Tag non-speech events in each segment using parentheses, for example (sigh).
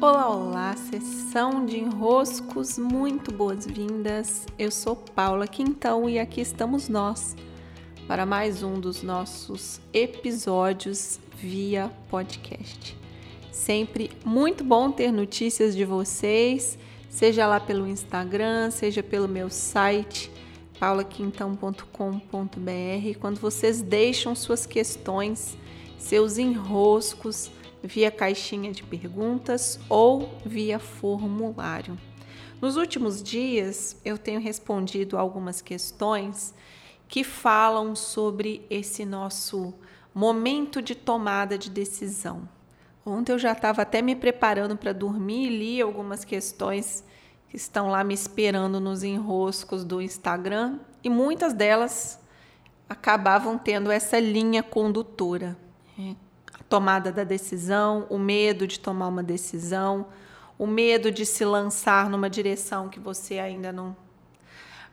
Olá, olá, sessão de enroscos, muito boas-vindas. Eu sou Paula Quintão e aqui estamos nós para mais um dos nossos episódios via podcast. Sempre muito bom ter notícias de vocês, seja lá pelo Instagram, seja pelo meu site paulaquintão.com.br, quando vocês deixam suas questões, seus enroscos via caixinha de perguntas ou via formulário. Nos últimos dias, eu tenho respondido algumas questões que falam sobre esse nosso momento de tomada de decisão. Ontem eu já estava até me preparando para dormir e li algumas questões que estão lá me esperando nos enroscos do Instagram e muitas delas acabavam tendo essa linha condutora. Tomada da decisão, o medo de tomar uma decisão, o medo de se lançar numa direção que você ainda não.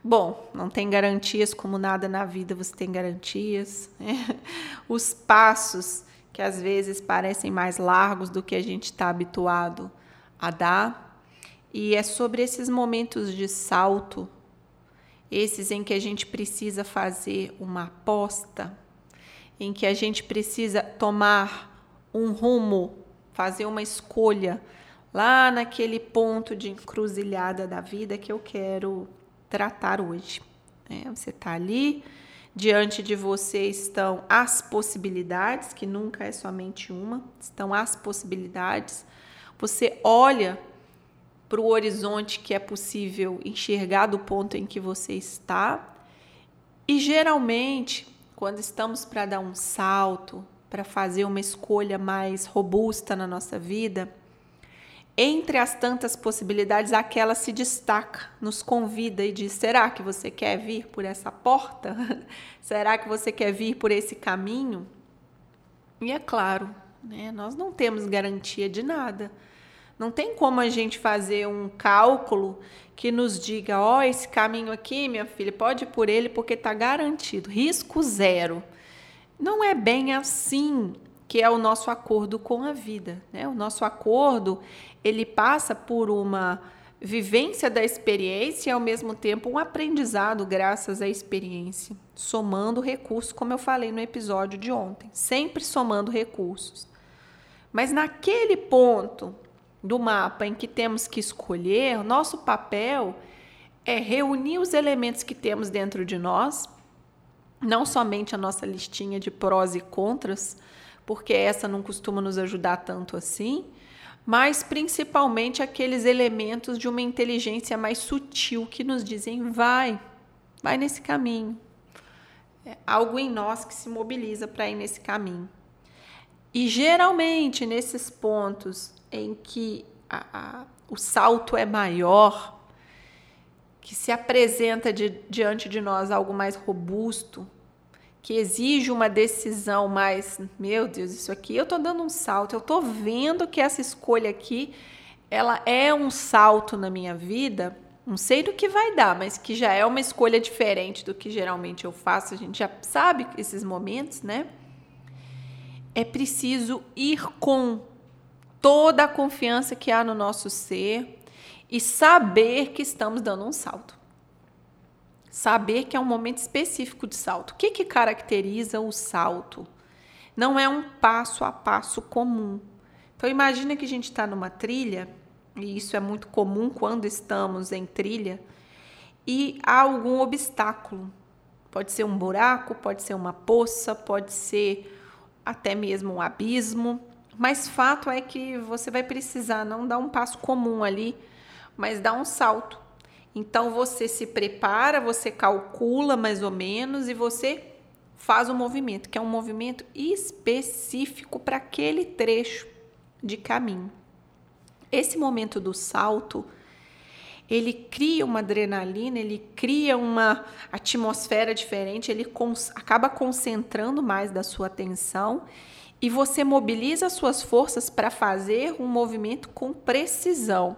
Bom, não tem garantias, como nada na vida você tem garantias. (laughs) Os passos que às vezes parecem mais largos do que a gente está habituado a dar. E é sobre esses momentos de salto, esses em que a gente precisa fazer uma aposta, em que a gente precisa tomar um rumo, fazer uma escolha lá naquele ponto de encruzilhada da vida que eu quero tratar hoje. É, você está ali, diante de você estão as possibilidades, que nunca é somente uma, estão as possibilidades. Você olha para o horizonte que é possível enxergar do ponto em que você está, e geralmente quando estamos para dar um salto, para fazer uma escolha mais robusta na nossa vida, entre as tantas possibilidades, aquela se destaca, nos convida e diz: será que você quer vir por essa porta? (laughs) será que você quer vir por esse caminho? E é claro, né, nós não temos garantia de nada. Não tem como a gente fazer um cálculo que nos diga: ó, oh, esse caminho aqui, minha filha, pode ir por ele porque está garantido, risco zero. Não é bem assim que é o nosso acordo com a vida. Né? O nosso acordo ele passa por uma vivência da experiência e ao mesmo tempo um aprendizado graças à experiência, somando recursos, como eu falei no episódio de ontem, sempre somando recursos. Mas naquele ponto do mapa em que temos que escolher, nosso papel é reunir os elementos que temos dentro de nós, não somente a nossa listinha de prós e contras, porque essa não costuma nos ajudar tanto assim, mas principalmente aqueles elementos de uma inteligência mais sutil que nos dizem vai, vai nesse caminho. É algo em nós que se mobiliza para ir nesse caminho. E geralmente nesses pontos em que a, a, o salto é maior, que se apresenta de, diante de nós algo mais robusto, que exige uma decisão mais, meu Deus, isso aqui eu estou dando um salto, eu estou vendo que essa escolha aqui, ela é um salto na minha vida, não sei do que vai dar, mas que já é uma escolha diferente do que geralmente eu faço, a gente já sabe esses momentos, né? É preciso ir com toda a confiança que há no nosso ser e saber que estamos dando um salto. Saber que é um momento específico de salto. O que, que caracteriza o salto? Não é um passo a passo comum. Então imagina que a gente está numa trilha, e isso é muito comum quando estamos em trilha, e há algum obstáculo. Pode ser um buraco, pode ser uma poça, pode ser até mesmo um abismo. Mas fato é que você vai precisar não dar um passo comum ali, mas dar um salto. Então você se prepara, você calcula mais ou menos e você faz o um movimento, que é um movimento específico para aquele trecho de caminho. Esse momento do salto, ele cria uma adrenalina, ele cria uma atmosfera diferente, ele cons acaba concentrando mais da sua atenção e você mobiliza suas forças para fazer um movimento com precisão.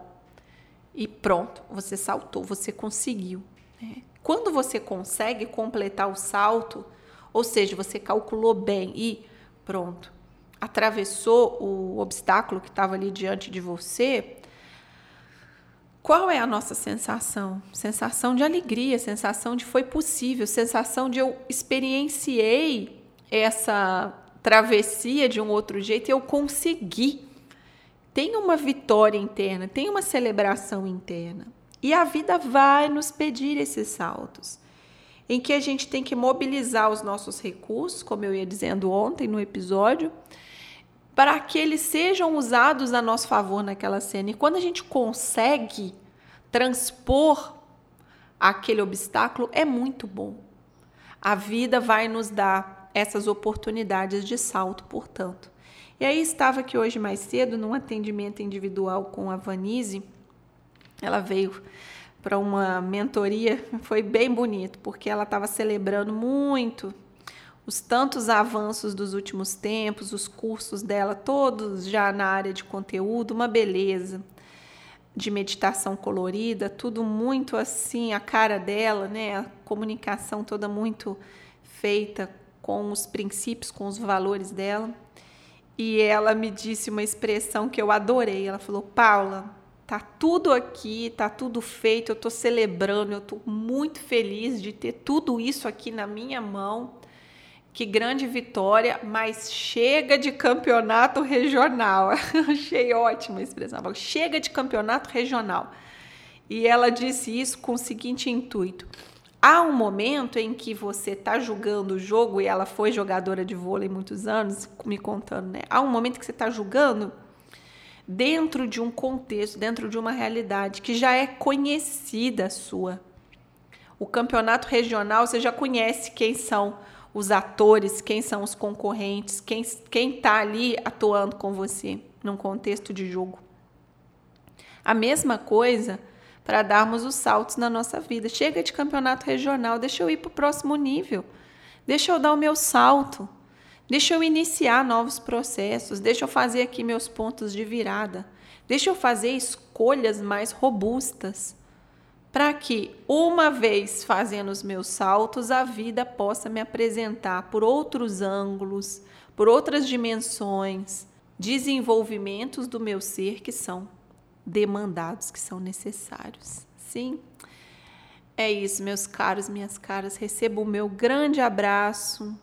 E pronto, você saltou, você conseguiu. Né? Quando você consegue completar o salto, ou seja, você calculou bem e pronto, atravessou o obstáculo que estava ali diante de você, qual é a nossa sensação? Sensação de alegria, sensação de foi possível, sensação de eu experienciei essa travessia de um outro jeito e eu consegui. Tem uma vitória interna, tem uma celebração interna. E a vida vai nos pedir esses saltos, em que a gente tem que mobilizar os nossos recursos, como eu ia dizendo ontem no episódio, para que eles sejam usados a nosso favor naquela cena. E quando a gente consegue transpor aquele obstáculo, é muito bom. A vida vai nos dar essas oportunidades de salto, portanto. E aí estava aqui hoje mais cedo num atendimento individual com a Vanise. Ela veio para uma mentoria, (laughs) foi bem bonito, porque ela estava celebrando muito os tantos avanços dos últimos tempos, os cursos dela todos já na área de conteúdo, uma beleza de meditação colorida, tudo muito assim, a cara dela, né? A comunicação toda muito feita com os princípios, com os valores dela. E ela me disse uma expressão que eu adorei. Ela falou: "Paula, tá tudo aqui, tá tudo feito, eu tô celebrando, eu tô muito feliz de ter tudo isso aqui na minha mão que grande vitória, mas chega de campeonato regional. (laughs) Achei ótima a expressão. Chega de campeonato regional. E ela disse isso com o seguinte intuito: há um momento em que você está julgando o jogo, e ela foi jogadora de vôlei muitos anos, me contando, né? Há um momento que você está julgando dentro de um contexto, dentro de uma realidade que já é conhecida sua. O campeonato regional, você já conhece quem são os atores, quem são os concorrentes, quem está ali atuando com você num contexto de jogo. A mesma coisa para darmos os saltos na nossa vida. Chega de campeonato regional, deixa eu ir para o próximo nível, deixa eu dar o meu salto, deixa eu iniciar novos processos, deixa eu fazer aqui meus pontos de virada, deixa eu fazer escolhas mais robustas para que, uma vez fazendo os meus saltos, a vida possa me apresentar por outros ângulos, por outras dimensões, desenvolvimentos do meu ser que são demandados, que são necessários. Sim. É isso, meus caros, minhas caras. Recebo o meu grande abraço.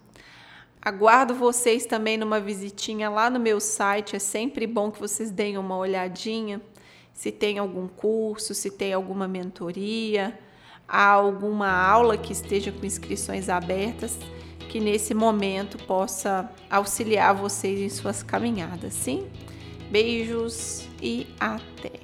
Aguardo vocês também numa visitinha lá no meu site. É sempre bom que vocês deem uma olhadinha se tem algum curso, se tem alguma mentoria, alguma aula que esteja com inscrições abertas, que nesse momento possa auxiliar vocês em suas caminhadas, sim? Beijos e até!